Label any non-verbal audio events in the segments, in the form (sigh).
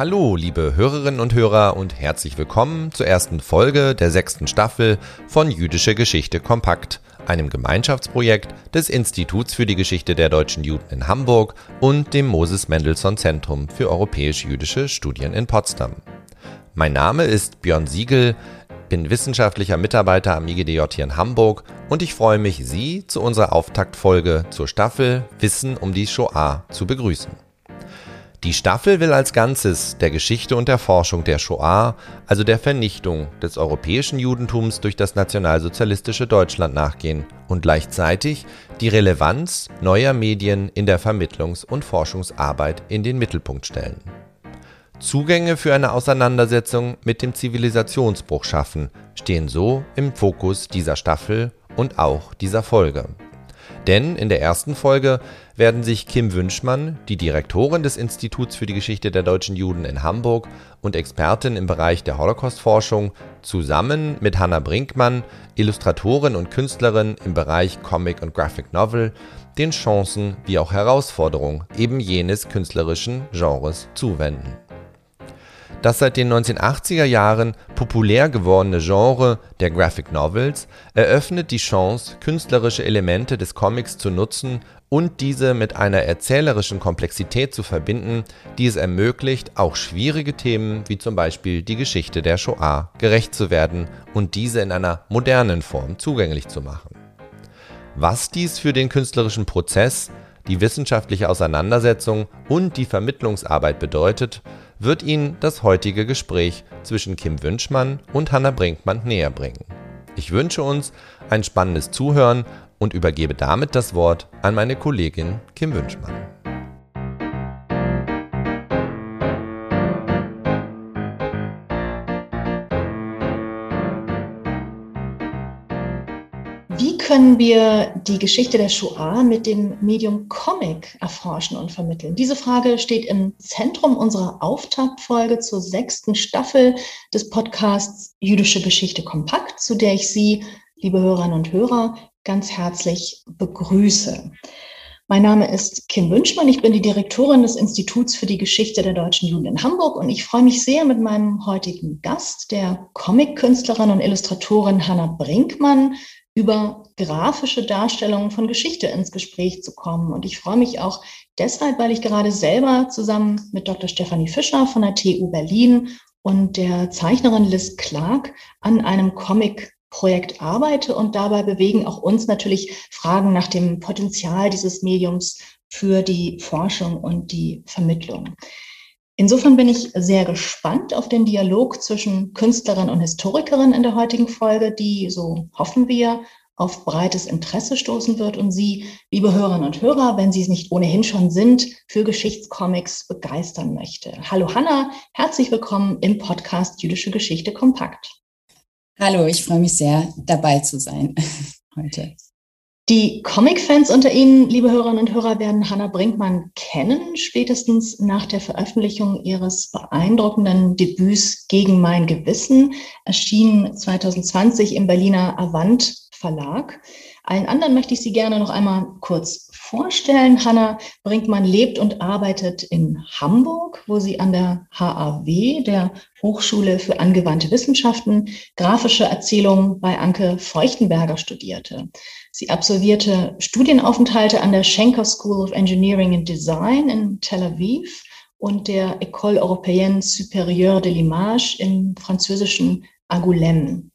Hallo, liebe Hörerinnen und Hörer und herzlich willkommen zur ersten Folge der sechsten Staffel von Jüdische Geschichte Kompakt, einem Gemeinschaftsprojekt des Instituts für die Geschichte der deutschen Juden in Hamburg und dem Moses Mendelssohn Zentrum für europäisch-jüdische Studien in Potsdam. Mein Name ist Björn Siegel, bin wissenschaftlicher Mitarbeiter am IGDJ hier in Hamburg und ich freue mich, Sie zu unserer Auftaktfolge zur Staffel Wissen um die Shoah zu begrüßen. Die Staffel will als Ganzes der Geschichte und der Forschung der Shoah, also der Vernichtung des europäischen Judentums durch das nationalsozialistische Deutschland nachgehen und gleichzeitig die Relevanz neuer Medien in der Vermittlungs- und Forschungsarbeit in den Mittelpunkt stellen. Zugänge für eine Auseinandersetzung mit dem Zivilisationsbruch schaffen stehen so im Fokus dieser Staffel und auch dieser Folge. Denn in der ersten Folge werden sich Kim Wünschmann, die Direktorin des Instituts für die Geschichte der deutschen Juden in Hamburg und Expertin im Bereich der Holocaustforschung, zusammen mit Hanna Brinkmann, Illustratorin und Künstlerin im Bereich Comic und Graphic Novel, den Chancen wie auch Herausforderungen eben jenes künstlerischen Genres zuwenden das seit den 1980er Jahren populär gewordene Genre der Graphic Novels eröffnet die Chance, künstlerische Elemente des Comics zu nutzen und diese mit einer erzählerischen Komplexität zu verbinden, die es ermöglicht, auch schwierige Themen wie zum Beispiel die Geschichte der Shoah gerecht zu werden und diese in einer modernen Form zugänglich zu machen. Was dies für den künstlerischen Prozess, die wissenschaftliche Auseinandersetzung und die Vermittlungsarbeit bedeutet, wird Ihnen das heutige Gespräch zwischen Kim Wünschmann und Hanna Brinkmann näher bringen. Ich wünsche uns ein spannendes Zuhören und übergebe damit das Wort an meine Kollegin Kim Wünschmann. Können wir die Geschichte der Shoah mit dem Medium Comic erforschen und vermitteln? Diese Frage steht im Zentrum unserer Auftaktfolge zur sechsten Staffel des Podcasts Jüdische Geschichte kompakt, zu der ich Sie, liebe Hörerinnen und Hörer, ganz herzlich begrüße. Mein Name ist Kim Wünschmann. Ich bin die Direktorin des Instituts für die Geschichte der deutschen Juden in Hamburg und ich freue mich sehr mit meinem heutigen Gast, der Comic-Künstlerin und Illustratorin Hanna Brinkmann, über grafische Darstellungen von Geschichte ins Gespräch zu kommen. Und ich freue mich auch deshalb, weil ich gerade selber zusammen mit Dr. Stefanie Fischer von der TU Berlin und der Zeichnerin Liz Clark an einem Comic-Projekt arbeite und dabei bewegen auch uns natürlich Fragen nach dem Potenzial dieses Mediums für die Forschung und die Vermittlung. Insofern bin ich sehr gespannt auf den Dialog zwischen Künstlerin und Historikerin in der heutigen Folge, die, so hoffen wir, auf breites Interesse stoßen wird und Sie, liebe Hörerinnen und Hörer, wenn Sie es nicht ohnehin schon sind, für Geschichtscomics begeistern möchte. Hallo Hanna, herzlich willkommen im Podcast Jüdische Geschichte kompakt. Hallo, ich freue mich sehr, dabei zu sein (laughs) heute. Die Comic-Fans unter Ihnen, liebe Hörerinnen und Hörer, werden Hannah Brinkmann kennen, spätestens nach der Veröffentlichung ihres beeindruckenden Debüts Gegen mein Gewissen, erschienen 2020 im Berliner Avant Verlag. Allen anderen möchte ich Sie gerne noch einmal kurz vorstellen. Hanna Brinkmann lebt und arbeitet in Hamburg, wo sie an der HAW, der Hochschule für angewandte Wissenschaften, grafische Erzählung bei Anke Feuchtenberger studierte. Sie absolvierte Studienaufenthalte an der Schenker School of Engineering and Design in Tel Aviv und der École Européenne Supérieure de l'Image im französischen Angoulême.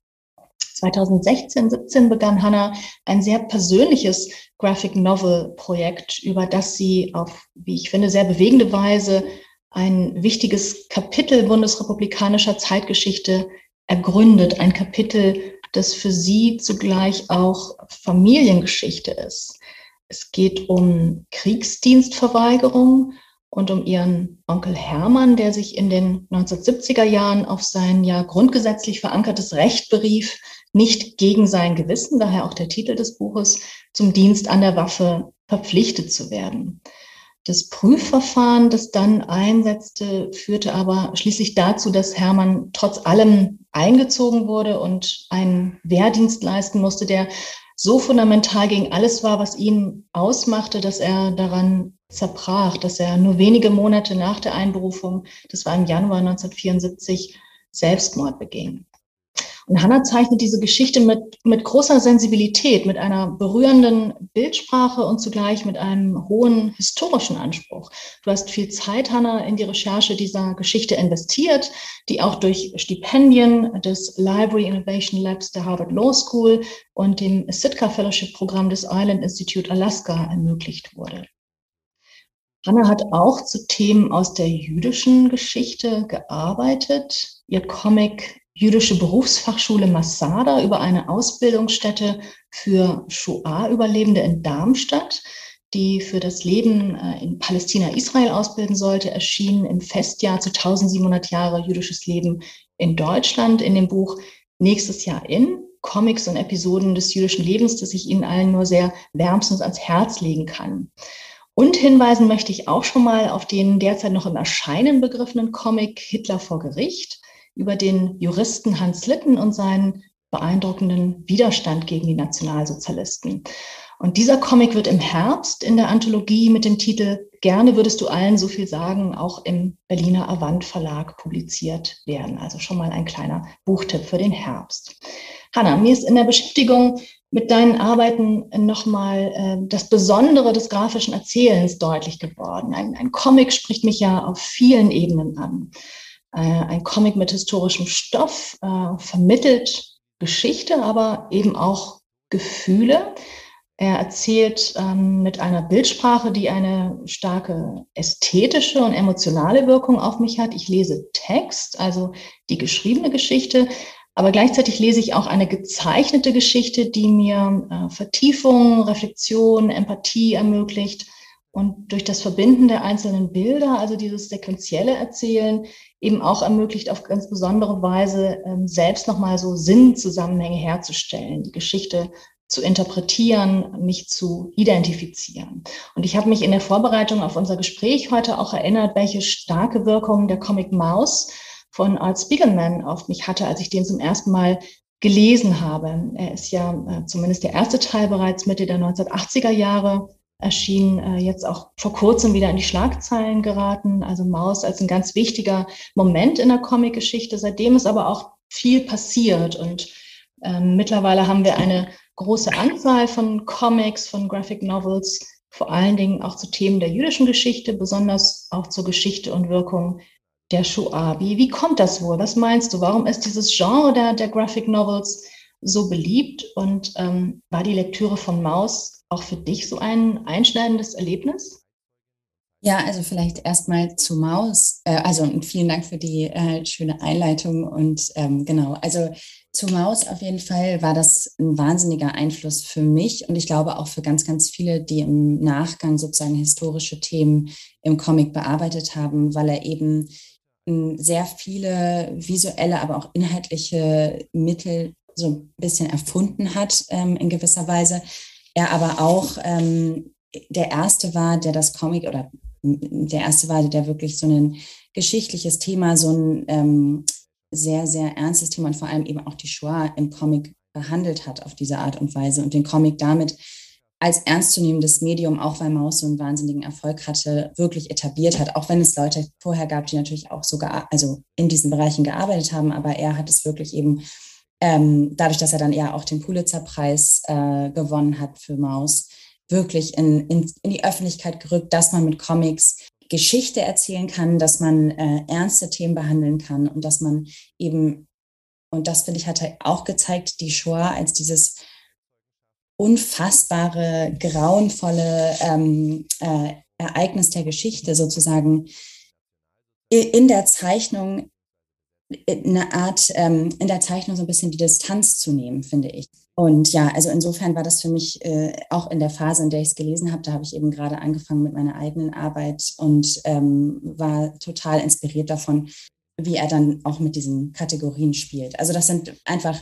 2016, 17 begann Hannah ein sehr persönliches Graphic Novel Projekt, über das sie auf, wie ich finde, sehr bewegende Weise ein wichtiges Kapitel bundesrepublikanischer Zeitgeschichte ergründet. Ein Kapitel, das für sie zugleich auch Familiengeschichte ist. Es geht um Kriegsdienstverweigerung und um ihren Onkel Hermann, der sich in den 1970er Jahren auf sein ja grundgesetzlich verankertes Recht berief, nicht gegen sein Gewissen, daher auch der Titel des Buches, zum Dienst an der Waffe verpflichtet zu werden. Das Prüfverfahren, das dann einsetzte, führte aber schließlich dazu, dass Hermann trotz allem eingezogen wurde und einen Wehrdienst leisten musste, der so fundamental gegen alles war, was ihn ausmachte, dass er daran zerbrach, dass er nur wenige Monate nach der Einberufung, das war im Januar 1974, Selbstmord beging. Und Hannah zeichnet diese Geschichte mit, mit großer Sensibilität, mit einer berührenden Bildsprache und zugleich mit einem hohen historischen Anspruch. Du hast viel Zeit, Hannah, in die Recherche dieser Geschichte investiert, die auch durch Stipendien des Library Innovation Labs der Harvard Law School und dem Sitka Fellowship Programm des Island Institute Alaska ermöglicht wurde. Hannah hat auch zu Themen aus der jüdischen Geschichte gearbeitet. Ihr Comic jüdische Berufsfachschule Masada über eine Ausbildungsstätte für Shoah-Überlebende in Darmstadt, die für das Leben äh, in Palästina-Israel ausbilden sollte, erschien im Festjahr zu 1700 Jahre jüdisches Leben in Deutschland in dem Buch Nächstes Jahr in Comics und Episoden des jüdischen Lebens, das ich Ihnen allen nur sehr wärmstens ans Herz legen kann. Und hinweisen möchte ich auch schon mal auf den derzeit noch im Erscheinen begriffenen Comic Hitler vor Gericht über den Juristen Hans Litten und seinen beeindruckenden Widerstand gegen die Nationalsozialisten. Und dieser Comic wird im Herbst in der Anthologie mit dem Titel Gerne würdest du allen so viel sagen, auch im Berliner Avant Verlag publiziert werden. Also schon mal ein kleiner Buchtipp für den Herbst. Hanna, mir ist in der Beschäftigung mit deinen Arbeiten nochmal äh, das Besondere des grafischen Erzählens deutlich geworden. Ein, ein Comic spricht mich ja auf vielen Ebenen an. Äh, ein Comic mit historischem Stoff, äh, vermittelt Geschichte, aber eben auch Gefühle. Er erzählt ähm, mit einer Bildsprache, die eine starke ästhetische und emotionale Wirkung auf mich hat. Ich lese Text, also die geschriebene Geschichte, aber gleichzeitig lese ich auch eine gezeichnete Geschichte, die mir äh, Vertiefung, Reflexion, Empathie ermöglicht. Und durch das Verbinden der einzelnen Bilder, also dieses sequentielle Erzählen, eben auch ermöglicht, auf ganz besondere Weise ähm, selbst nochmal so Sinnzusammenhänge herzustellen, die Geschichte zu interpretieren, mich zu identifizieren. Und ich habe mich in der Vorbereitung auf unser Gespräch heute auch erinnert, welche starke Wirkung der Comic Mouse von Art Spiegelman auf mich hatte, als ich den zum ersten Mal gelesen habe. Er ist ja äh, zumindest der erste Teil bereits Mitte der 1980er Jahre erschien äh, jetzt auch vor kurzem wieder in die Schlagzeilen geraten. Also Maus als ein ganz wichtiger Moment in der Comicgeschichte. Seitdem ist aber auch viel passiert und ähm, mittlerweile haben wir eine große Anzahl von Comics, von Graphic Novels, vor allen Dingen auch zu Themen der jüdischen Geschichte, besonders auch zur Geschichte und Wirkung der Shoah. Wie, wie kommt das wohl? Was meinst du? Warum ist dieses Genre der, der Graphic Novels so beliebt und ähm, war die Lektüre von Maus auch für dich so ein einschneidendes Erlebnis? Ja, also vielleicht erstmal zu Maus. Äh, also vielen Dank für die äh, schöne Einleitung. Und ähm, genau, also zu Maus auf jeden Fall war das ein wahnsinniger Einfluss für mich und ich glaube auch für ganz, ganz viele, die im Nachgang sozusagen historische Themen im Comic bearbeitet haben, weil er eben hm, sehr viele visuelle, aber auch inhaltliche Mittel so ein bisschen erfunden hat ähm, in gewisser Weise er aber auch ähm, der Erste war, der das Comic oder der Erste war, der wirklich so ein geschichtliches Thema, so ein ähm, sehr, sehr ernstes Thema und vor allem eben auch die Shoah im Comic behandelt hat auf diese Art und Weise und den Comic damit als ernstzunehmendes Medium, auch weil Maus so einen wahnsinnigen Erfolg hatte, wirklich etabliert hat, auch wenn es Leute vorher gab, die natürlich auch sogar, also in diesen Bereichen gearbeitet haben, aber er hat es wirklich eben ähm, dadurch, dass er dann eher auch den Pulitzer-Preis äh, gewonnen hat für Maus, wirklich in, in, in, die Öffentlichkeit gerückt, dass man mit Comics Geschichte erzählen kann, dass man äh, ernste Themen behandeln kann und dass man eben, und das finde ich, hat er auch gezeigt, die Shoah als dieses unfassbare, grauenvolle ähm, äh, Ereignis der Geschichte sozusagen in der Zeichnung eine Art ähm, in der Zeichnung so ein bisschen die Distanz zu nehmen, finde ich. Und ja, also insofern war das für mich äh, auch in der Phase, in der ich es gelesen habe, da habe ich eben gerade angefangen mit meiner eigenen Arbeit und ähm, war total inspiriert davon, wie er dann auch mit diesen Kategorien spielt. Also das sind einfach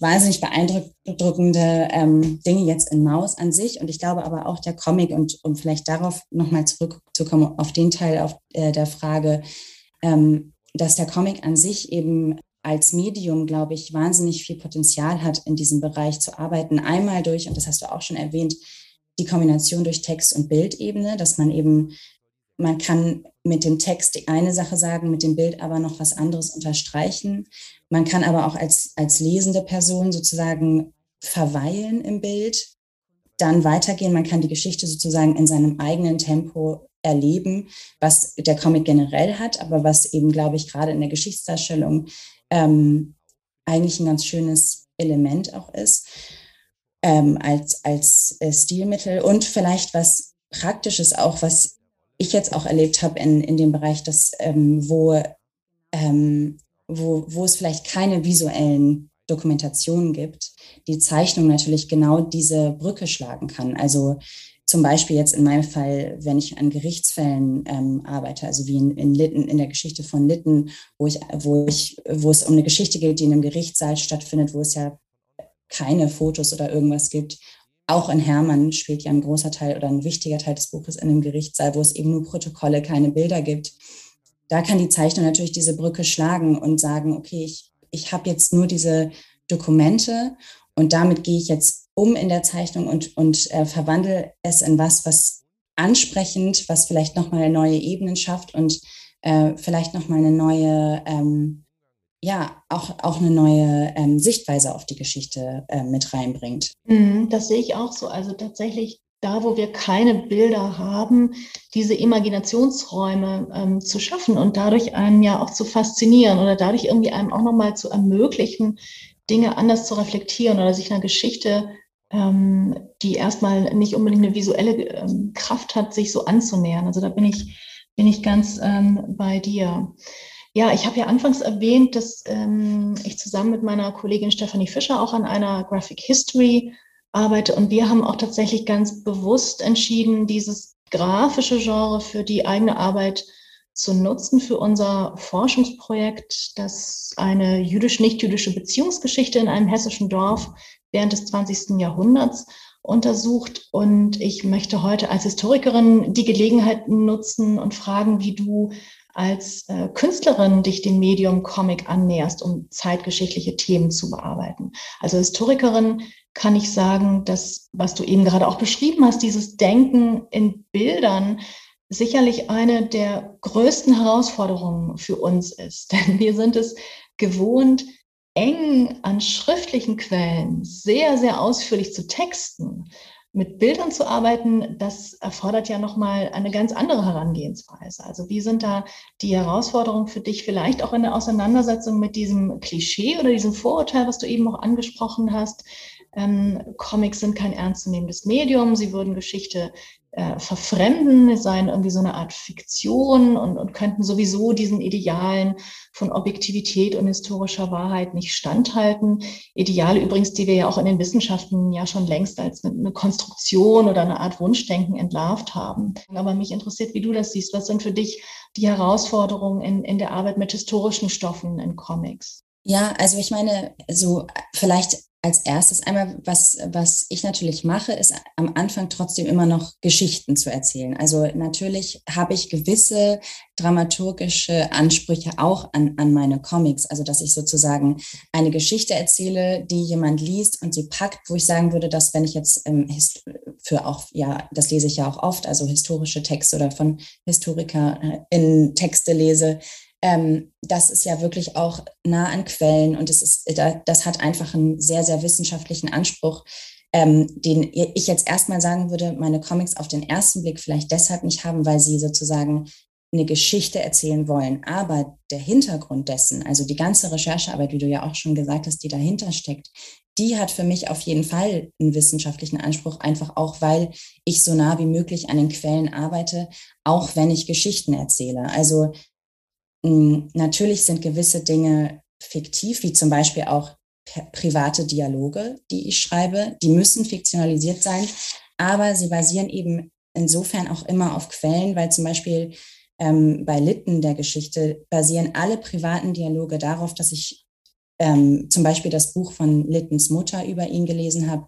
wahnsinnig beeindruckende ähm, Dinge jetzt in Maus an sich. Und ich glaube aber auch der Comic und um vielleicht darauf nochmal zurückzukommen, auf den Teil auf, äh, der Frage, ähm, dass der Comic an sich eben als Medium, glaube ich, wahnsinnig viel Potenzial hat, in diesem Bereich zu arbeiten. Einmal durch, und das hast du auch schon erwähnt, die Kombination durch Text- und Bildebene, dass man eben, man kann mit dem Text die eine Sache sagen, mit dem Bild aber noch was anderes unterstreichen. Man kann aber auch als, als lesende Person sozusagen verweilen im Bild, dann weitergehen. Man kann die Geschichte sozusagen in seinem eigenen Tempo erleben, was der Comic generell hat, aber was eben, glaube ich, gerade in der Geschichtsdarstellung ähm, eigentlich ein ganz schönes Element auch ist ähm, als, als äh, Stilmittel und vielleicht was Praktisches auch, was ich jetzt auch erlebt habe in, in dem Bereich, dass, ähm, wo, ähm, wo, wo es vielleicht keine visuellen Dokumentationen gibt, die Zeichnung natürlich genau diese Brücke schlagen kann. Also zum Beispiel jetzt in meinem Fall, wenn ich an Gerichtsfällen ähm, arbeite, also wie in, in Litten, in der Geschichte von Litten, wo ich, wo ich, wo es um eine Geschichte geht, die in einem Gerichtssaal stattfindet, wo es ja keine Fotos oder irgendwas gibt. Auch in Hermann spielt ja ein großer Teil oder ein wichtiger Teil des Buches in einem Gerichtssaal, wo es eben nur Protokolle, keine Bilder gibt. Da kann die Zeichnung natürlich diese Brücke schlagen und sagen, okay, ich, ich habe jetzt nur diese Dokumente und damit gehe ich jetzt um in der Zeichnung und, und äh, verwandle es in was, was ansprechend, was vielleicht nochmal neue Ebenen schafft und äh, vielleicht nochmal eine neue ähm, ja auch, auch eine neue ähm, Sichtweise auf die Geschichte äh, mit reinbringt. Mhm, das sehe ich auch so. Also tatsächlich da, wo wir keine Bilder haben, diese Imaginationsräume ähm, zu schaffen und dadurch einen ja auch zu faszinieren oder dadurch irgendwie einem auch nochmal zu ermöglichen, Dinge anders zu reflektieren oder sich einer Geschichte, ähm, die erstmal nicht unbedingt eine visuelle ähm, Kraft hat, sich so anzunähern. Also da bin ich, bin ich ganz ähm, bei dir. Ja, ich habe ja anfangs erwähnt, dass ähm, ich zusammen mit meiner Kollegin Stephanie Fischer auch an einer Graphic History arbeite und wir haben auch tatsächlich ganz bewusst entschieden, dieses grafische Genre für die eigene Arbeit zu nutzen für unser Forschungsprojekt, das eine jüdisch-nicht-jüdische Beziehungsgeschichte in einem hessischen Dorf während des 20. Jahrhunderts untersucht. Und ich möchte heute als Historikerin die Gelegenheit nutzen und fragen, wie du als äh, Künstlerin dich dem Medium Comic annäherst, um zeitgeschichtliche Themen zu bearbeiten. Also Historikerin kann ich sagen, dass, was du eben gerade auch beschrieben hast, dieses Denken in Bildern, sicherlich eine der größten Herausforderungen für uns ist. (laughs) Denn wir sind es gewohnt, eng an schriftlichen Quellen sehr, sehr ausführlich zu texten mit Bildern zu arbeiten, das erfordert ja nochmal eine ganz andere Herangehensweise. Also wie sind da die Herausforderungen für dich vielleicht auch in der Auseinandersetzung mit diesem Klischee oder diesem Vorurteil, was du eben auch angesprochen hast? Ähm, Comics sind kein ernstzunehmendes Medium, sie würden Geschichte äh, verfremden, seien irgendwie so eine Art Fiktion und, und könnten sowieso diesen Idealen von Objektivität und historischer Wahrheit nicht standhalten. Ideale übrigens, die wir ja auch in den Wissenschaften ja schon längst als eine, Konstruktion oder eine Art Wunschdenken entlarvt haben. Aber mich interessiert, wie du das siehst. Was sind für dich die Herausforderungen in, in der Arbeit mit historischen Stoffen in Comics? Ja, also ich meine, so vielleicht als erstes einmal, was, was ich natürlich mache, ist am Anfang trotzdem immer noch Geschichten zu erzählen. Also natürlich habe ich gewisse dramaturgische Ansprüche auch an, an meine Comics. Also dass ich sozusagen eine Geschichte erzähle, die jemand liest und sie packt, wo ich sagen würde, dass wenn ich jetzt ähm, für auch, ja, das lese ich ja auch oft, also historische Texte oder von Historiker in Texte lese, ähm, das ist ja wirklich auch nah an Quellen und es ist, das hat einfach einen sehr, sehr wissenschaftlichen Anspruch, ähm, den ich jetzt erstmal sagen würde, meine Comics auf den ersten Blick vielleicht deshalb nicht haben, weil sie sozusagen eine Geschichte erzählen wollen. Aber der Hintergrund dessen, also die ganze Recherchearbeit, wie du ja auch schon gesagt hast, die dahinter steckt, die hat für mich auf jeden Fall einen wissenschaftlichen Anspruch, einfach auch, weil ich so nah wie möglich an den Quellen arbeite, auch wenn ich Geschichten erzähle. Also natürlich sind gewisse Dinge fiktiv, wie zum Beispiel auch private Dialoge, die ich schreibe. Die müssen fiktionalisiert sein, aber sie basieren eben insofern auch immer auf Quellen, weil zum Beispiel ähm, bei Litten der Geschichte basieren alle privaten Dialoge darauf, dass ich ähm, zum Beispiel das Buch von Littens Mutter über ihn gelesen habe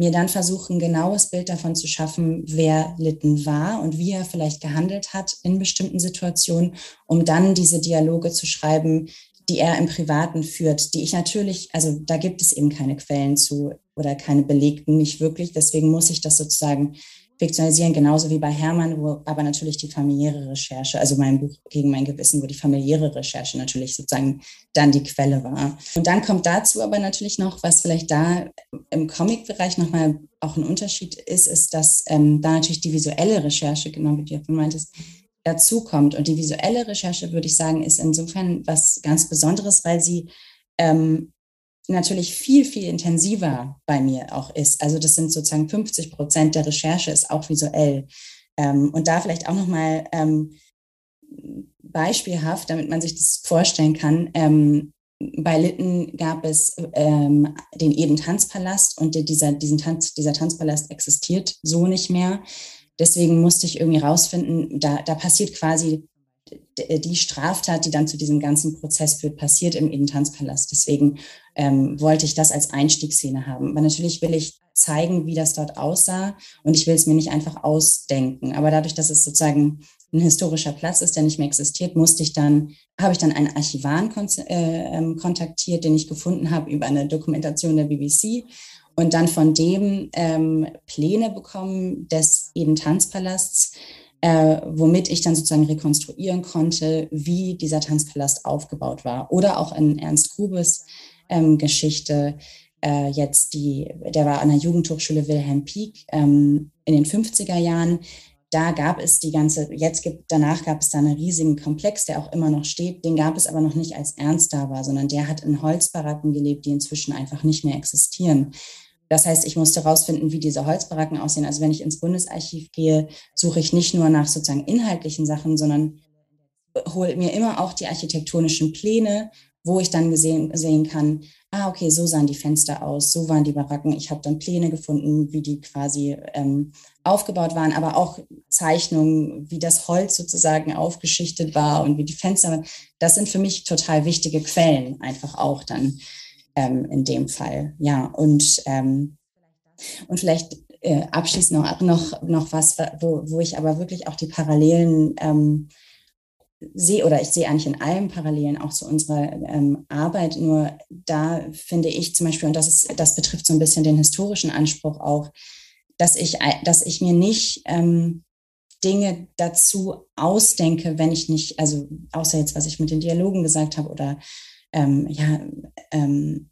mir dann versuchen, ein genaues Bild davon zu schaffen, wer Litten war und wie er vielleicht gehandelt hat in bestimmten Situationen, um dann diese Dialoge zu schreiben, die er im Privaten führt, die ich natürlich, also da gibt es eben keine Quellen zu oder keine belegten, nicht wirklich. Deswegen muss ich das sozusagen fiktionalisieren, genauso wie bei Hermann, wo aber natürlich die familiäre Recherche, also mein Buch gegen mein Gewissen, wo die familiäre Recherche natürlich sozusagen dann die Quelle war. Und dann kommt dazu aber natürlich noch, was vielleicht da im Comic-Bereich nochmal auch ein Unterschied ist, ist, dass ähm, da natürlich die visuelle Recherche, genau wie du meintest, dazukommt. Und die visuelle Recherche, würde ich sagen, ist insofern was ganz Besonderes, weil sie ähm, natürlich viel, viel intensiver bei mir auch ist. Also das sind sozusagen 50 Prozent der Recherche ist auch visuell. Ähm, und da vielleicht auch nochmal ähm, beispielhaft, damit man sich das vorstellen kann. Ähm, bei Litten gab es ähm, den Eden Tanzpalast und dieser, diesen Tanz, dieser Tanzpalast existiert so nicht mehr. Deswegen musste ich irgendwie rausfinden, da, da passiert quasi die Straftat, die dann zu diesem ganzen Prozess führt, passiert im Eden Tanzpalast. Deswegen ähm, wollte ich das als Einstiegsszene haben. Aber natürlich will ich zeigen, wie das dort aussah und ich will es mir nicht einfach ausdenken. Aber dadurch, dass es sozusagen ein historischer Platz ist, der nicht mehr existiert, musste ich dann, habe ich dann einen Archivan kon äh, ähm, kontaktiert, den ich gefunden habe über eine Dokumentation der BBC und dann von dem ähm, Pläne bekommen des Eden Tanzpalasts, äh, womit ich dann sozusagen rekonstruieren konnte, wie dieser Tanzpalast aufgebaut war. Oder auch in Ernst Grubes ähm, Geschichte, äh, jetzt die, der war an der Jugendhochschule Wilhelm Pieck ähm, in den 50er Jahren. Da gab es die ganze, jetzt gibt, danach gab es da einen riesigen Komplex, der auch immer noch steht. Den gab es aber noch nicht als Ernst da war, sondern der hat in Holzbaracken gelebt, die inzwischen einfach nicht mehr existieren. Das heißt, ich musste herausfinden, wie diese Holzbaracken aussehen. Also wenn ich ins Bundesarchiv gehe, suche ich nicht nur nach sozusagen inhaltlichen Sachen, sondern hole mir immer auch die architektonischen Pläne, wo ich dann gesehen, sehen kann, ah, okay, so sahen die Fenster aus, so waren die Baracken. Ich habe dann Pläne gefunden, wie die quasi ähm, aufgebaut waren, aber auch Zeichnungen, wie das Holz sozusagen aufgeschichtet war und wie die Fenster waren. Das sind für mich total wichtige Quellen, einfach auch dann ähm, in dem Fall. Ja, und, ähm, und vielleicht äh, abschließend noch, noch, noch was, wo, wo ich aber wirklich auch die Parallelen ähm, sehe, oder ich sehe eigentlich in allen Parallelen auch zu unserer ähm, Arbeit, nur da finde ich zum Beispiel, und das, ist, das betrifft so ein bisschen den historischen Anspruch auch, dass ich, dass ich mir nicht ähm, Dinge dazu ausdenke, wenn ich nicht, also außer jetzt, was ich mit den Dialogen gesagt habe oder ähm, ja, ähm,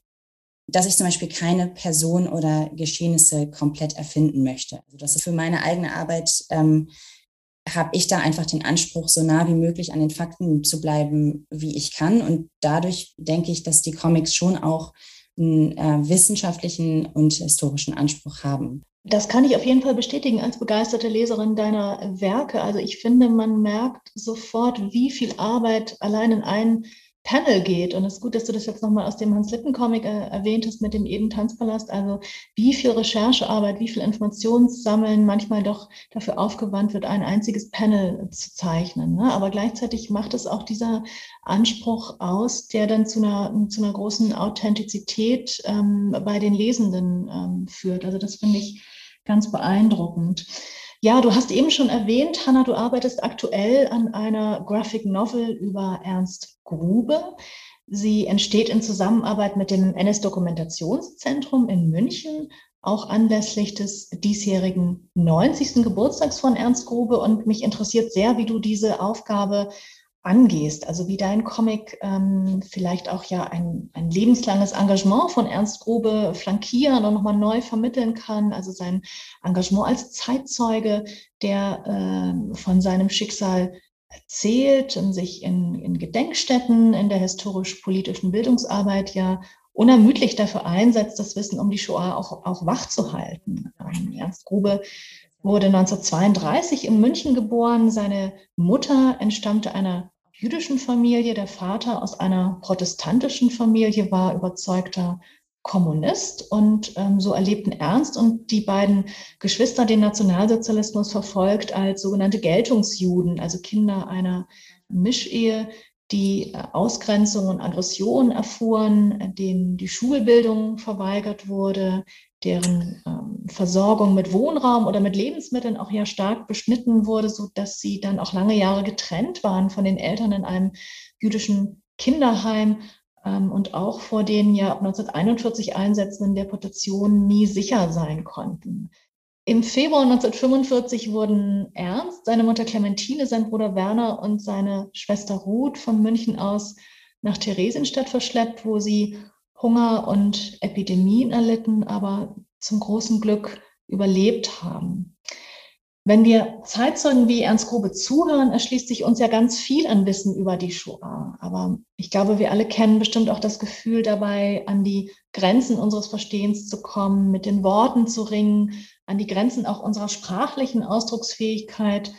dass ich zum Beispiel keine Person oder Geschehnisse komplett erfinden möchte. Also das ist für meine eigene Arbeit, ähm, habe ich da einfach den Anspruch, so nah wie möglich an den Fakten zu bleiben, wie ich kann. Und dadurch denke ich, dass die Comics schon auch einen äh, wissenschaftlichen und historischen Anspruch haben. Das kann ich auf jeden Fall bestätigen als begeisterte Leserin deiner Werke. Also ich finde, man merkt sofort, wie viel Arbeit allein in einen Panel geht. Und es ist gut, dass du das jetzt nochmal aus dem Hans-Lippen-Comic äh, erwähnt hast mit dem Eden Tanzpalast. Also wie viel Recherchearbeit, wie viel Informationssammeln manchmal doch dafür aufgewandt wird, ein einziges Panel zu zeichnen. Ne? Aber gleichzeitig macht es auch dieser Anspruch aus, der dann zu einer, zu einer großen Authentizität ähm, bei den Lesenden ähm, führt. Also das finde ich ganz beeindruckend. Ja, du hast eben schon erwähnt, Hanna, du arbeitest aktuell an einer Graphic Novel über Ernst Grube. Sie entsteht in Zusammenarbeit mit dem NS-Dokumentationszentrum in München, auch anlässlich des diesjährigen 90. Geburtstags von Ernst Grube. Und mich interessiert sehr, wie du diese Aufgabe angehst, also wie dein Comic ähm, vielleicht auch ja ein, ein lebenslanges Engagement von Ernst Grube flankieren und nochmal neu vermitteln kann, also sein Engagement als Zeitzeuge, der äh, von seinem Schicksal erzählt und sich in, in Gedenkstätten in der historisch-politischen Bildungsarbeit ja unermüdlich dafür einsetzt, das Wissen um die Shoah auch, auch wach zu halten. Ähm, Ernst Grube wurde 1932 in München geboren. Seine Mutter entstammte einer jüdischen Familie. Der Vater aus einer protestantischen Familie war überzeugter Kommunist und ähm, so erlebten Ernst und die beiden Geschwister den Nationalsozialismus verfolgt als sogenannte Geltungsjuden, also Kinder einer Mischehe, die äh, Ausgrenzung und Aggression erfuhren, denen die Schulbildung verweigert wurde, deren ähm, Versorgung mit Wohnraum oder mit Lebensmitteln auch ja stark beschnitten wurde, so dass sie dann auch lange Jahre getrennt waren von den Eltern in einem jüdischen Kinderheim ähm, und auch vor den ja ab 1941 einsetzenden Deportationen nie sicher sein konnten. Im Februar 1945 wurden Ernst, seine Mutter Clementine, sein Bruder Werner und seine Schwester Ruth von München aus nach Theresienstadt verschleppt, wo sie Hunger und Epidemien erlitten, aber zum großen Glück überlebt haben. Wenn wir Zeitzeugen wie Ernst Grube zuhören, erschließt sich uns ja ganz viel an Wissen über die Shoah. Aber ich glaube, wir alle kennen bestimmt auch das Gefühl dabei, an die Grenzen unseres Verstehens zu kommen, mit den Worten zu ringen, an die Grenzen auch unserer sprachlichen Ausdrucksfähigkeit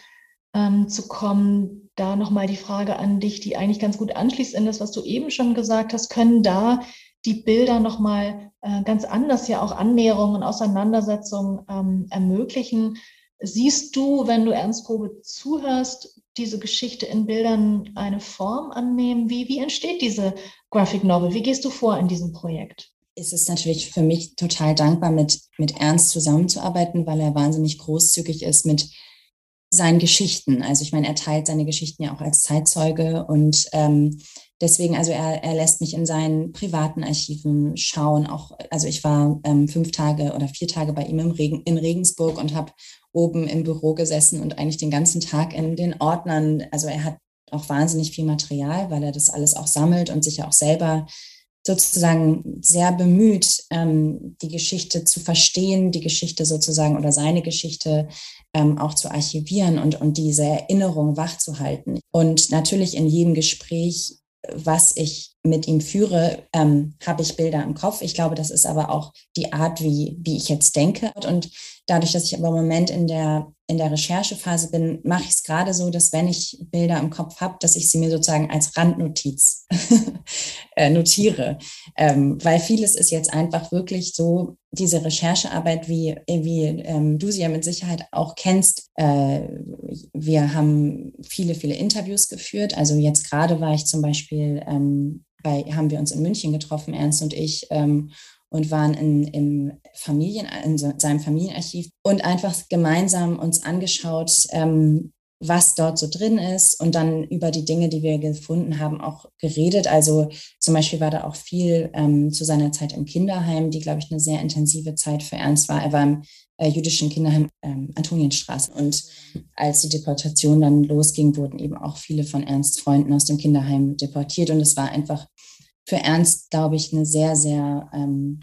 ähm, zu kommen. Da nochmal die Frage an dich, die eigentlich ganz gut anschließt in das, was du eben schon gesagt hast. Können da die Bilder nochmal äh, ganz anders ja auch Annäherungen, Auseinandersetzungen ähm, ermöglichen? Siehst du, wenn du Ernst Probe zuhörst, diese Geschichte in Bildern eine Form annehmen? Wie, wie entsteht diese Graphic Novel? Wie gehst du vor in diesem Projekt? Es ist natürlich für mich total dankbar, mit, mit Ernst zusammenzuarbeiten, weil er wahnsinnig großzügig ist mit seinen Geschichten. Also ich meine, er teilt seine Geschichten ja auch als Zeitzeuge und ähm, deswegen, also er, er lässt mich in seinen privaten Archiven schauen. Auch, also ich war ähm, fünf Tage oder vier Tage bei ihm im Regen, in Regensburg und habe oben im Büro gesessen und eigentlich den ganzen Tag in den Ordnern. Also er hat auch wahnsinnig viel Material, weil er das alles auch sammelt und sich ja auch selber sozusagen sehr bemüht, ähm, die Geschichte zu verstehen, die Geschichte sozusagen oder seine Geschichte ähm, auch zu archivieren und, und diese Erinnerung wachzuhalten. Und natürlich in jedem Gespräch was ich mit ihm führe, ähm, habe ich Bilder im Kopf. Ich glaube, das ist aber auch die Art, wie, wie ich jetzt denke. Und dadurch, dass ich aber im Moment in der, in der Recherchephase bin, mache ich es gerade so, dass wenn ich Bilder im Kopf habe, dass ich sie mir sozusagen als Randnotiz (laughs) äh, notiere. Ähm, weil vieles ist jetzt einfach wirklich so, diese Recherchearbeit, wie, wie ähm, du sie ja mit Sicherheit auch kennst. Äh, wir haben viele, viele Interviews geführt. Also jetzt gerade war ich zum Beispiel ähm, bei, haben wir uns in München getroffen, Ernst und ich, ähm, und waren in, im Familien, in seinem Familienarchiv und einfach gemeinsam uns angeschaut, ähm, was dort so drin ist und dann über die Dinge, die wir gefunden haben, auch geredet. Also zum Beispiel war da auch viel ähm, zu seiner Zeit im Kinderheim, die, glaube ich, eine sehr intensive Zeit für Ernst war. Er war im jüdischen Kinderheim ähm, Antonienstraße. Und als die Deportation dann losging, wurden eben auch viele von Ernsts Freunden aus dem Kinderheim deportiert. Und es war einfach für Ernst, glaube ich, eine sehr, sehr ähm,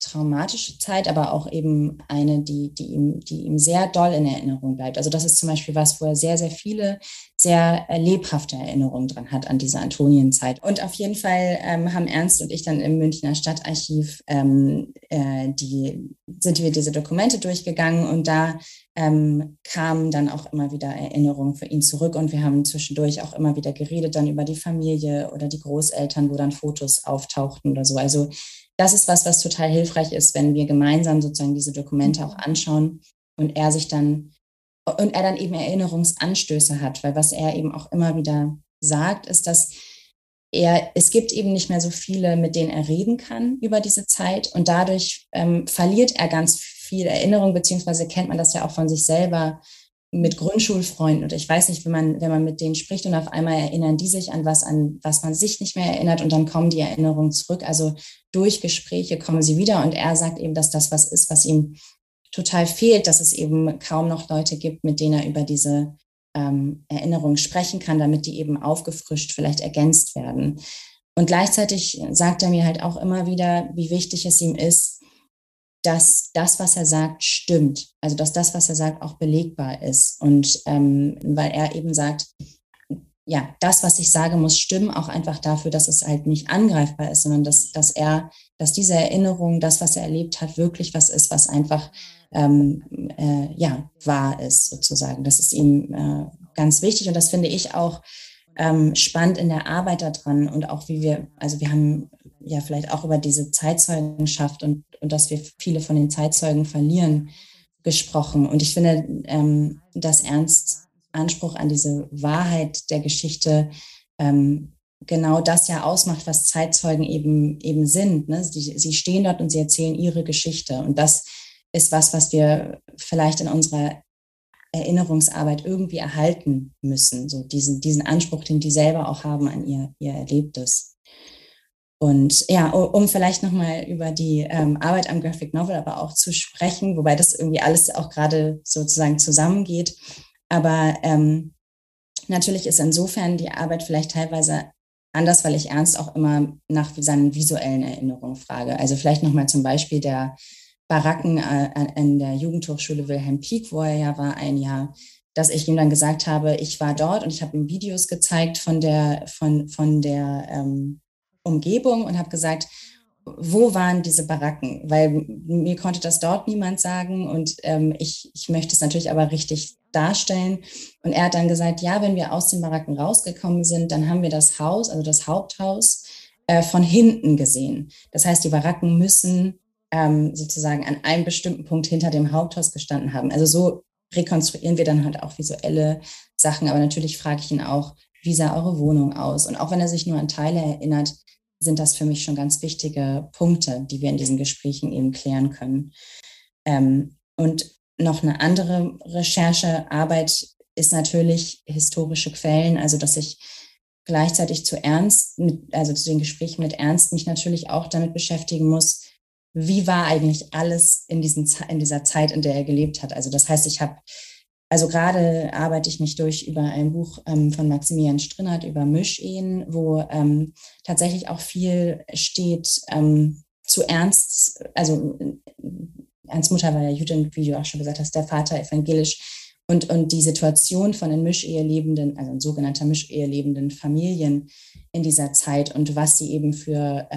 traumatische Zeit, aber auch eben eine, die, die, ihm, die ihm sehr doll in Erinnerung bleibt. Also das ist zum Beispiel was, wo er sehr, sehr viele, sehr lebhafte Erinnerungen dran hat an diese Antonienzeit. Und auf jeden Fall ähm, haben Ernst und ich dann im Münchner Stadtarchiv, ähm, äh, die, sind wir diese Dokumente durchgegangen und da ähm, kamen dann auch immer wieder Erinnerungen für ihn zurück und wir haben zwischendurch auch immer wieder geredet dann über die Familie oder die Großeltern, wo dann Fotos auftauchten oder so. Also das ist was, was total hilfreich ist, wenn wir gemeinsam sozusagen diese Dokumente auch anschauen und er sich dann und er dann eben Erinnerungsanstöße hat, weil was er eben auch immer wieder sagt, ist, dass er, es gibt eben nicht mehr so viele, mit denen er reden kann über diese Zeit. Und dadurch ähm, verliert er ganz viel Erinnerung, beziehungsweise kennt man das ja auch von sich selber, mit Grundschulfreunden oder ich weiß nicht, wenn man, wenn man mit denen spricht und auf einmal erinnern die sich an was, an was man sich nicht mehr erinnert und dann kommen die Erinnerungen zurück. Also durch Gespräche kommen sie wieder und er sagt eben, dass das was ist, was ihm total fehlt, dass es eben kaum noch Leute gibt, mit denen er über diese ähm, Erinnerungen sprechen kann, damit die eben aufgefrischt, vielleicht ergänzt werden. Und gleichzeitig sagt er mir halt auch immer wieder, wie wichtig es ihm ist, dass das, was er sagt, stimmt. Also dass das, was er sagt, auch belegbar ist. Und ähm, weil er eben sagt, ja, das, was ich sage, muss stimmen, auch einfach dafür, dass es halt nicht angreifbar ist, sondern dass, dass er, dass diese Erinnerung, das, was er erlebt hat, wirklich was ist, was einfach ähm, äh, ja, wahr ist, sozusagen. Das ist ihm äh, ganz wichtig und das finde ich auch ähm, spannend in der Arbeit daran und auch wie wir, also wir haben ja vielleicht auch über diese Zeitzeugenschaft und, und dass wir viele von den Zeitzeugen verlieren gesprochen. Und ich finde, ähm, dass Ernst Anspruch an diese Wahrheit der Geschichte ähm, genau das ja ausmacht, was Zeitzeugen eben, eben sind. Ne? Sie, sie stehen dort und sie erzählen ihre Geschichte. Und das ist was, was wir vielleicht in unserer Erinnerungsarbeit irgendwie erhalten müssen, so diesen, diesen Anspruch, den die selber auch haben an ihr, ihr Erlebtes. Und ja, um vielleicht nochmal über die ähm, Arbeit am Graphic Novel aber auch zu sprechen, wobei das irgendwie alles auch gerade sozusagen zusammengeht. Aber ähm, natürlich ist insofern die Arbeit vielleicht teilweise anders, weil ich Ernst auch immer nach seinen visuellen Erinnerungen frage. Also vielleicht nochmal zum Beispiel der Baracken äh, in der Jugendhochschule Wilhelm Pieck, wo er ja war, ein Jahr, dass ich ihm dann gesagt habe, ich war dort und ich habe ihm Videos gezeigt von der, von, von der ähm, Umgebung und habe gesagt, wo waren diese Baracken? Weil mir konnte das dort niemand sagen und ähm, ich, ich möchte es natürlich aber richtig darstellen. Und er hat dann gesagt, ja, wenn wir aus den Baracken rausgekommen sind, dann haben wir das Haus, also das Haupthaus, äh, von hinten gesehen. Das heißt, die Baracken müssen ähm, sozusagen an einem bestimmten Punkt hinter dem Haupthaus gestanden haben. Also so rekonstruieren wir dann halt auch visuelle Sachen. Aber natürlich frage ich ihn auch, wie sah eure Wohnung aus? Und auch wenn er sich nur an Teile erinnert, sind das für mich schon ganz wichtige Punkte, die wir in diesen Gesprächen eben klären können. Ähm, und noch eine andere Recherchearbeit ist natürlich historische Quellen, also dass ich gleichzeitig zu Ernst, mit, also zu den Gesprächen mit Ernst mich natürlich auch damit beschäftigen muss, wie war eigentlich alles in, diesen, in dieser Zeit, in der er gelebt hat. Also das heißt, ich habe, also gerade arbeite ich mich durch über ein Buch ähm, von Maximilian Strinnert über Mischehen, wo ähm, tatsächlich auch viel steht ähm, zu Ernst, also Ernst Mutter war ja Jüdin, wie du auch schon gesagt hast, der Vater evangelisch. Und, und die Situation von in Mischehe lebenden, also in sogenannter Mischehe lebenden Familien in dieser Zeit und was sie eben für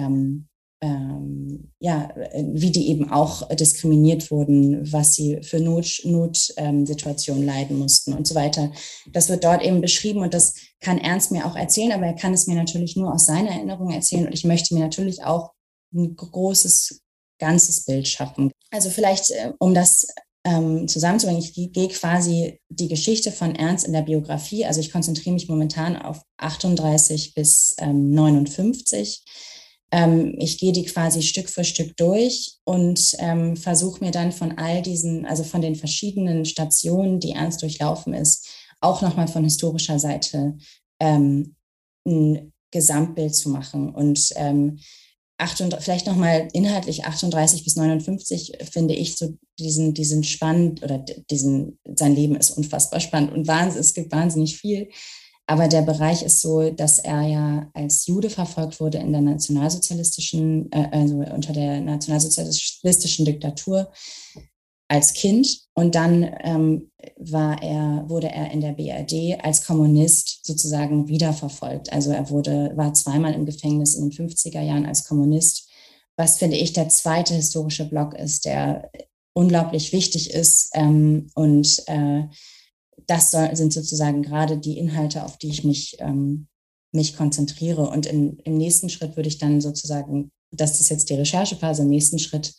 ähm, ja, wie die eben auch diskriminiert wurden, was sie für Notsituationen Not, ähm, leiden mussten und so weiter. Das wird dort eben beschrieben und das kann Ernst mir auch erzählen, aber er kann es mir natürlich nur aus seiner Erinnerung erzählen und ich möchte mir natürlich auch ein großes, ganzes Bild schaffen. Also vielleicht, äh, um das ähm, zusammenzubringen, ich gehe quasi die Geschichte von Ernst in der Biografie, also ich konzentriere mich momentan auf 38 bis ähm, 59 ähm, ich gehe die quasi Stück für Stück durch und ähm, versuche mir dann von all diesen, also von den verschiedenen Stationen, die Ernst durchlaufen ist, auch nochmal von historischer Seite ähm, ein Gesamtbild zu machen. Und ähm, 38, vielleicht nochmal inhaltlich 38 bis 59 finde ich so diesen, diesen spannend oder diesen, sein Leben ist unfassbar spannend und wahnsinn, es gibt wahnsinnig viel. Aber der Bereich ist so, dass er ja als Jude verfolgt wurde in der nationalsozialistischen, äh, also unter der nationalsozialistischen Diktatur als Kind. Und dann ähm, war er, wurde er in der BRD als Kommunist sozusagen wiederverfolgt. Also er wurde, war zweimal im Gefängnis in den 50er Jahren als Kommunist, was finde ich der zweite historische Block ist, der unglaublich wichtig ist ähm, und äh, das sind sozusagen gerade die Inhalte, auf die ich mich, ähm, mich konzentriere. Und in, im nächsten Schritt würde ich dann sozusagen, das ist jetzt die Recherchephase, im nächsten Schritt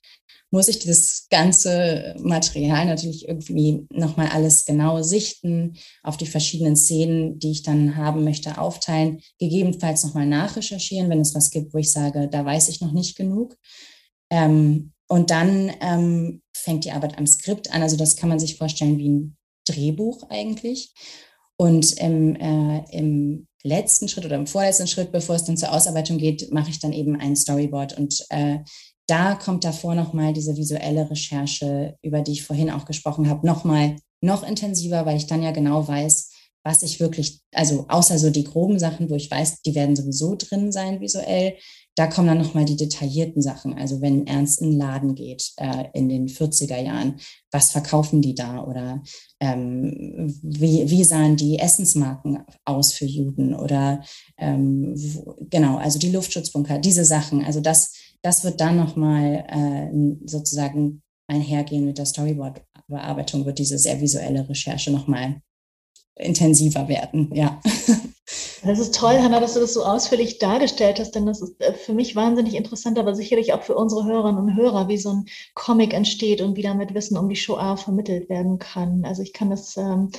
muss ich dieses ganze Material natürlich irgendwie nochmal alles genau sichten, auf die verschiedenen Szenen, die ich dann haben möchte, aufteilen, gegebenenfalls nochmal nachrecherchieren, wenn es was gibt, wo ich sage, da weiß ich noch nicht genug. Ähm, und dann ähm, fängt die Arbeit am Skript an. Also das kann man sich vorstellen wie ein Drehbuch eigentlich. Und im, äh, im letzten Schritt oder im vorletzten Schritt, bevor es dann zur Ausarbeitung geht, mache ich dann eben ein Storyboard. Und äh, da kommt davor nochmal diese visuelle Recherche, über die ich vorhin auch gesprochen habe, nochmal noch intensiver, weil ich dann ja genau weiß, was ich wirklich, also außer so die groben Sachen, wo ich weiß, die werden sowieso drin sein visuell, da kommen dann nochmal die detaillierten Sachen. Also wenn Ernst in den Laden geht äh, in den 40er Jahren, was verkaufen die da? Oder ähm, wie, wie sahen die Essensmarken aus für Juden? Oder ähm, wo, genau, also die Luftschutzbunker, diese Sachen. Also das, das wird dann nochmal äh, sozusagen einhergehen mit der Storyboard-Bearbeitung, wird diese sehr visuelle Recherche nochmal intensiver werden, ja. Das ist toll, Hanna, dass du das so ausführlich dargestellt hast, denn das ist äh, für mich wahnsinnig interessant, aber sicherlich auch für unsere Hörerinnen und Hörer, wie so ein Comic entsteht und wie damit Wissen um die Shoah vermittelt werden kann. Also ich kann das ähm,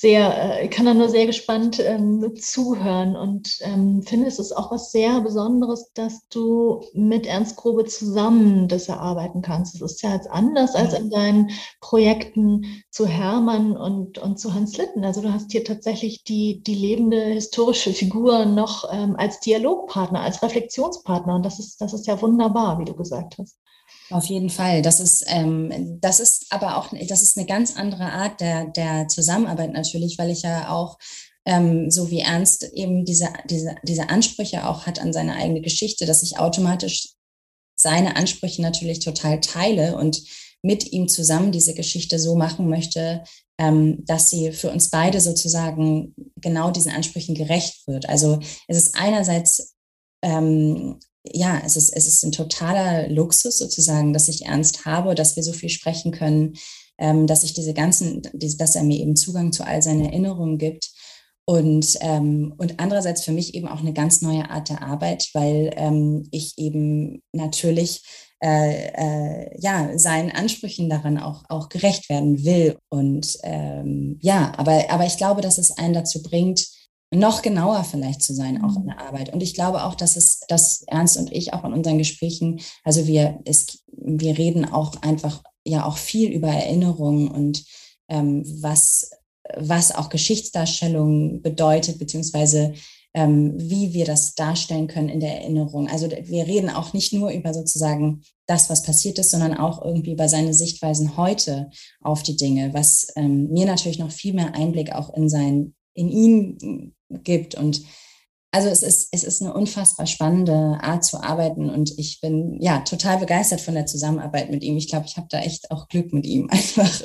sehr, äh, kann da nur sehr gespannt ähm, zuhören und ähm, finde, es ist auch was sehr Besonderes, dass du mit Ernst Grobe zusammen das erarbeiten kannst. Es ist ja jetzt anders als in deinen Projekten zu Hermann und, und zu Hans Litten. Also du hast hier tatsächlich die, die lebende historische Figur noch ähm, als Dialogpartner, als Reflexionspartner und das ist, das ist ja wunderbar, wie du gesagt hast. Auf jeden Fall. Das ist, ähm, das ist aber auch, das ist eine ganz andere Art der, der Zusammenarbeit natürlich, weil ich ja auch, ähm, so wie Ernst eben diese, diese, diese Ansprüche auch hat an seine eigene Geschichte, dass ich automatisch seine Ansprüche natürlich total teile und mit ihm zusammen diese Geschichte so machen möchte, ähm, dass sie für uns beide sozusagen genau diesen Ansprüchen gerecht wird. Also es ist einerseits ähm, ja, es ist, es ist ein totaler Luxus sozusagen, dass ich ernst habe, dass wir so viel sprechen können, ähm, dass ich diese ganzen, dass er mir eben Zugang zu all seinen Erinnerungen gibt. Und, ähm, und andererseits für mich eben auch eine ganz neue Art der Arbeit, weil ähm, ich eben natürlich äh, äh, ja, seinen Ansprüchen daran auch, auch gerecht werden will. Und ähm, ja, aber, aber ich glaube, dass es einen dazu bringt, noch genauer vielleicht zu sein, auch in mhm. der Arbeit. Und ich glaube auch, dass es, dass Ernst und ich auch in unseren Gesprächen, also wir, es, wir reden auch einfach ja auch viel über Erinnerungen und ähm, was, was auch Geschichtsdarstellung bedeutet, beziehungsweise ähm, wie wir das darstellen können in der Erinnerung. Also wir reden auch nicht nur über sozusagen das, was passiert ist, sondern auch irgendwie über seine Sichtweisen heute auf die Dinge, was ähm, mir natürlich noch viel mehr Einblick auch in sein in ihn gibt. Und also es ist, es ist eine unfassbar spannende Art zu arbeiten und ich bin ja total begeistert von der Zusammenarbeit mit ihm. Ich glaube, ich habe da echt auch Glück mit ihm (laughs) einfach.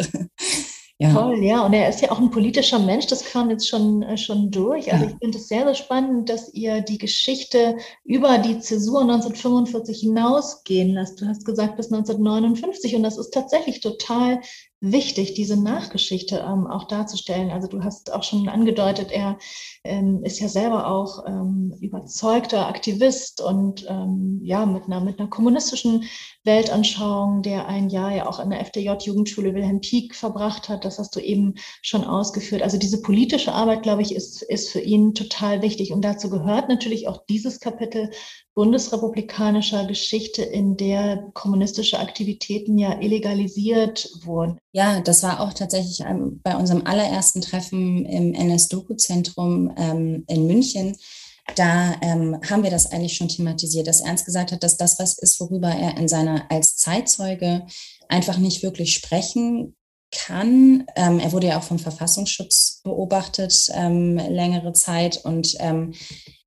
Ja. Toll, ja. Und er ist ja auch ein politischer Mensch, das kam jetzt schon, äh, schon durch. Also ja. ich finde es sehr, sehr spannend, dass ihr die Geschichte über die Zäsur 1945 hinausgehen lasst. Du hast gesagt bis 1959 und das ist tatsächlich total wichtig, diese Nachgeschichte ähm, auch darzustellen. Also du hast auch schon angedeutet, er ähm, ist ja selber auch ähm, überzeugter Aktivist und ähm, ja mit einer mit einer kommunistischen Weltanschauung, der ein Jahr ja auch an der FDJ-Jugendschule Wilhelm Pieck verbracht hat. Das hast du eben schon ausgeführt. Also diese politische Arbeit, glaube ich, ist ist für ihn total wichtig und dazu gehört natürlich auch dieses Kapitel bundesrepublikanischer Geschichte, in der kommunistische Aktivitäten ja illegalisiert wurden. Ja, das war auch tatsächlich bei unserem allerersten Treffen im NS-Doku-Zentrum ähm, in München. Da ähm, haben wir das eigentlich schon thematisiert, dass Ernst gesagt hat, dass das was ist, worüber er in seiner als Zeitzeuge einfach nicht wirklich sprechen kann. Ähm, er wurde ja auch vom Verfassungsschutz beobachtet ähm, längere Zeit und ähm,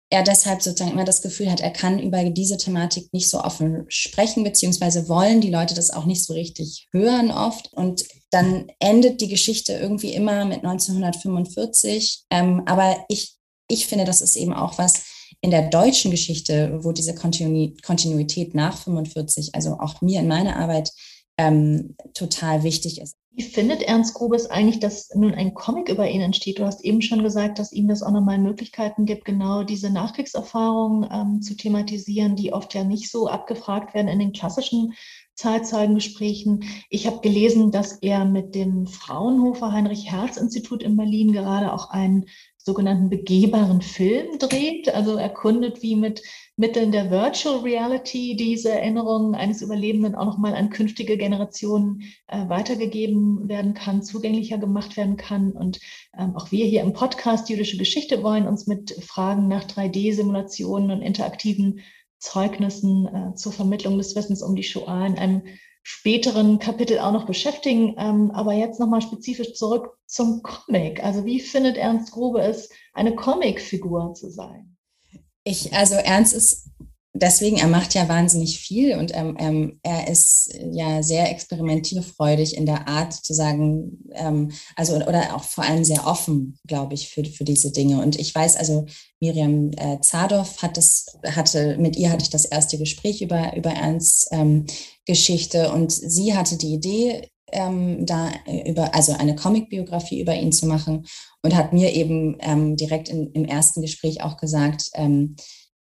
er deshalb sozusagen immer das Gefühl hat, er kann über diese Thematik nicht so offen sprechen, beziehungsweise wollen die Leute das auch nicht so richtig hören oft. Und dann endet die Geschichte irgendwie immer mit 1945. Ähm, aber ich, ich finde, das ist eben auch was in der deutschen Geschichte, wo diese Kontinuität nach 45, also auch mir in meiner Arbeit, ähm, total wichtig ist. Wie findet Ernst Grubes eigentlich, dass nun ein Comic über ihn entsteht? Du hast eben schon gesagt, dass ihm das auch nochmal Möglichkeiten gibt, genau diese Nachkriegserfahrungen ähm, zu thematisieren, die oft ja nicht so abgefragt werden in den klassischen Zeitzeugengesprächen. Ich habe gelesen, dass er mit dem Fraunhofer Heinrich Herz Institut in Berlin gerade auch einen sogenannten begehbaren Film dreht, also erkundet, wie mit Mitteln der Virtual Reality diese Erinnerungen eines Überlebenden auch nochmal an künftige Generationen äh, weitergegeben werden kann, zugänglicher gemacht werden kann. Und ähm, auch wir hier im Podcast Jüdische Geschichte wollen uns mit Fragen nach 3D-Simulationen und interaktiven Zeugnissen äh, zur Vermittlung des Wissens um die Shoah in einem späteren Kapitel auch noch beschäftigen. Ähm, aber jetzt nochmal spezifisch zurück zum Comic. Also wie findet Ernst Grube es, eine Comicfigur zu sein? Ich, also Ernst ist deswegen, er macht ja wahnsinnig viel und ähm, ähm, er ist ja sehr experimentierfreudig in der Art zu sagen, ähm, also oder auch vor allem sehr offen, glaube ich, für, für diese Dinge. Und ich weiß, also Miriam äh, Zadov hat das, hatte, mit ihr hatte ich das erste Gespräch über, über Ernsts ähm, Geschichte und sie hatte die Idee, ähm, da über, also eine Comicbiografie über ihn zu machen und hat mir eben ähm, direkt in, im ersten Gespräch auch gesagt, ähm,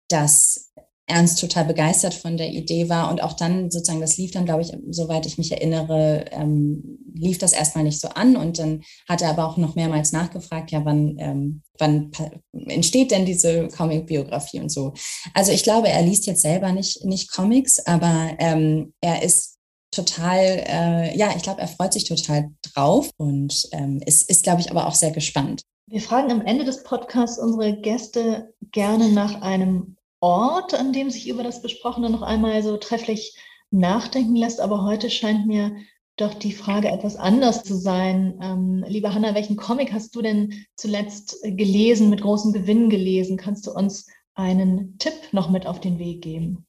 dass Ernst total begeistert von der Idee war und auch dann sozusagen, das lief dann, glaube ich, soweit ich mich erinnere, ähm, lief das erstmal nicht so an und dann hat er aber auch noch mehrmals nachgefragt, ja, wann, ähm, wann entsteht denn diese Comic-Biografie und so. Also ich glaube, er liest jetzt selber nicht, nicht Comics, aber ähm, er ist total, äh, ja, ich glaube, er freut sich total drauf und ähm, ist, ist glaube ich, aber auch sehr gespannt. Wir fragen am Ende des Podcasts unsere Gäste gerne nach einem Ort, an dem sich über das Besprochene noch einmal so trefflich nachdenken lässt. Aber heute scheint mir doch die Frage etwas anders zu sein. Ähm, liebe Hanna, welchen Comic hast du denn zuletzt gelesen, mit großem Gewinn gelesen? Kannst du uns einen Tipp noch mit auf den Weg geben?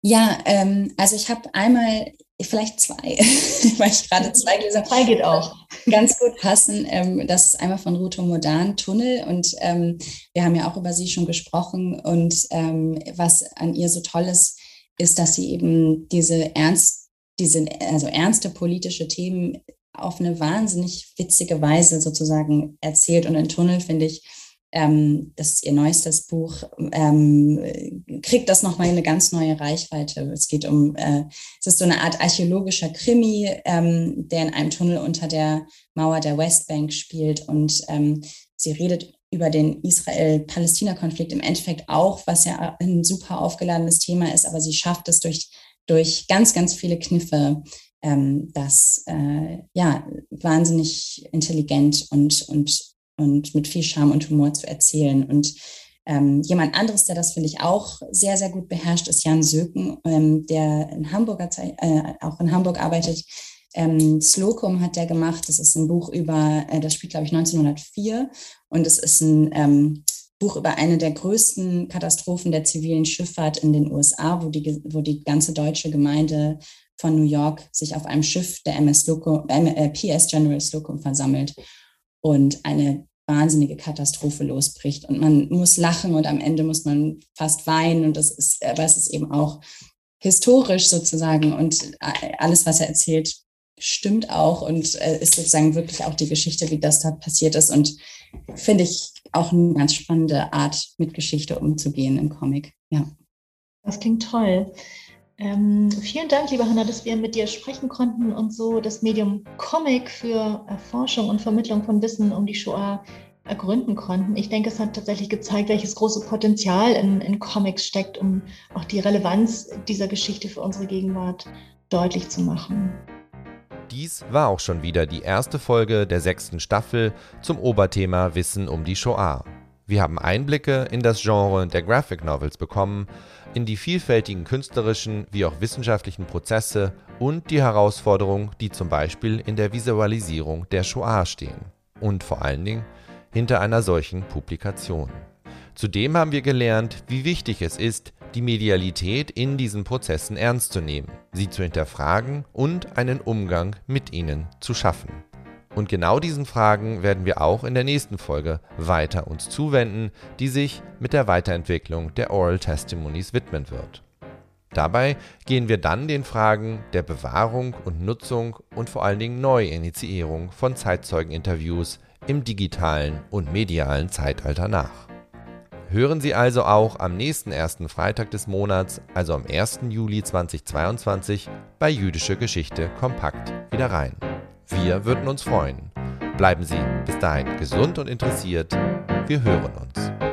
Ja, ähm, also ich habe einmal, vielleicht zwei, (laughs) weil ich gerade zwei gelesen Zwei geht auch. Ganz gut passen. Ähm, das ist einmal von Ruto Modan, Tunnel. Und ähm, wir haben ja auch über sie schon gesprochen. Und ähm, was an ihr so toll ist, ist, dass sie eben diese ernst, diese, also ernste politische Themen auf eine wahnsinnig witzige Weise sozusagen erzählt. Und in Tunnel, finde ich, ähm, das ist ihr neuestes Buch, ähm, kriegt das nochmal eine ganz neue Reichweite. Es geht um, äh, es ist so eine Art archäologischer Krimi, ähm, der in einem Tunnel unter der Mauer der Westbank spielt. Und ähm, sie redet über den Israel-Palästina-Konflikt im Endeffekt auch, was ja ein super aufgeladenes Thema ist, aber sie schafft es durch, durch ganz, ganz viele Kniffe, ähm, das äh, ja wahnsinnig intelligent und, und und mit viel Charme und Humor zu erzählen. Und ähm, jemand anderes, der das, finde ich, auch sehr, sehr gut beherrscht, ist Jan Söken, ähm, der in Hamburg, äh, auch in Hamburg arbeitet. Ähm, Slocum hat der gemacht. Das ist ein Buch über, äh, das spielt, glaube ich, 1904. Und es ist ein ähm, Buch über eine der größten Katastrophen der zivilen Schifffahrt in den USA, wo die, wo die ganze deutsche Gemeinde von New York sich auf einem Schiff der MS Slocum, äh, PS General Slocum versammelt und eine wahnsinnige Katastrophe losbricht und man muss lachen und am Ende muss man fast weinen und das ist, aber es ist eben auch historisch sozusagen und alles, was er erzählt, stimmt auch und äh, ist sozusagen wirklich auch die Geschichte, wie das da passiert ist und finde ich auch eine ganz spannende Art, mit Geschichte umzugehen im Comic. Ja. Das klingt toll. Ähm, vielen Dank, liebe Hanna, dass wir mit dir sprechen konnten und so das Medium Comic für Erforschung und Vermittlung von Wissen um die Shoah ergründen konnten. Ich denke, es hat tatsächlich gezeigt, welches große Potenzial in, in Comics steckt, um auch die Relevanz dieser Geschichte für unsere Gegenwart deutlich zu machen. Dies war auch schon wieder die erste Folge der sechsten Staffel zum Oberthema Wissen um die Shoah. Wir haben Einblicke in das Genre der Graphic Novels bekommen, in die vielfältigen künstlerischen wie auch wissenschaftlichen Prozesse und die Herausforderungen, die zum Beispiel in der Visualisierung der Shoah stehen. Und vor allen Dingen hinter einer solchen Publikation. Zudem haben wir gelernt, wie wichtig es ist, die Medialität in diesen Prozessen ernst zu nehmen, sie zu hinterfragen und einen Umgang mit ihnen zu schaffen. Und genau diesen Fragen werden wir auch in der nächsten Folge weiter uns zuwenden, die sich mit der Weiterentwicklung der Oral Testimonies widmen wird. Dabei gehen wir dann den Fragen der Bewahrung und Nutzung und vor allen Dingen Neuinitiierung von Zeitzeugeninterviews im digitalen und medialen Zeitalter nach. Hören Sie also auch am nächsten ersten Freitag des Monats, also am 1. Juli 2022, bei Jüdische Geschichte kompakt wieder rein. Wir würden uns freuen. Bleiben Sie bis dahin gesund und interessiert. Wir hören uns.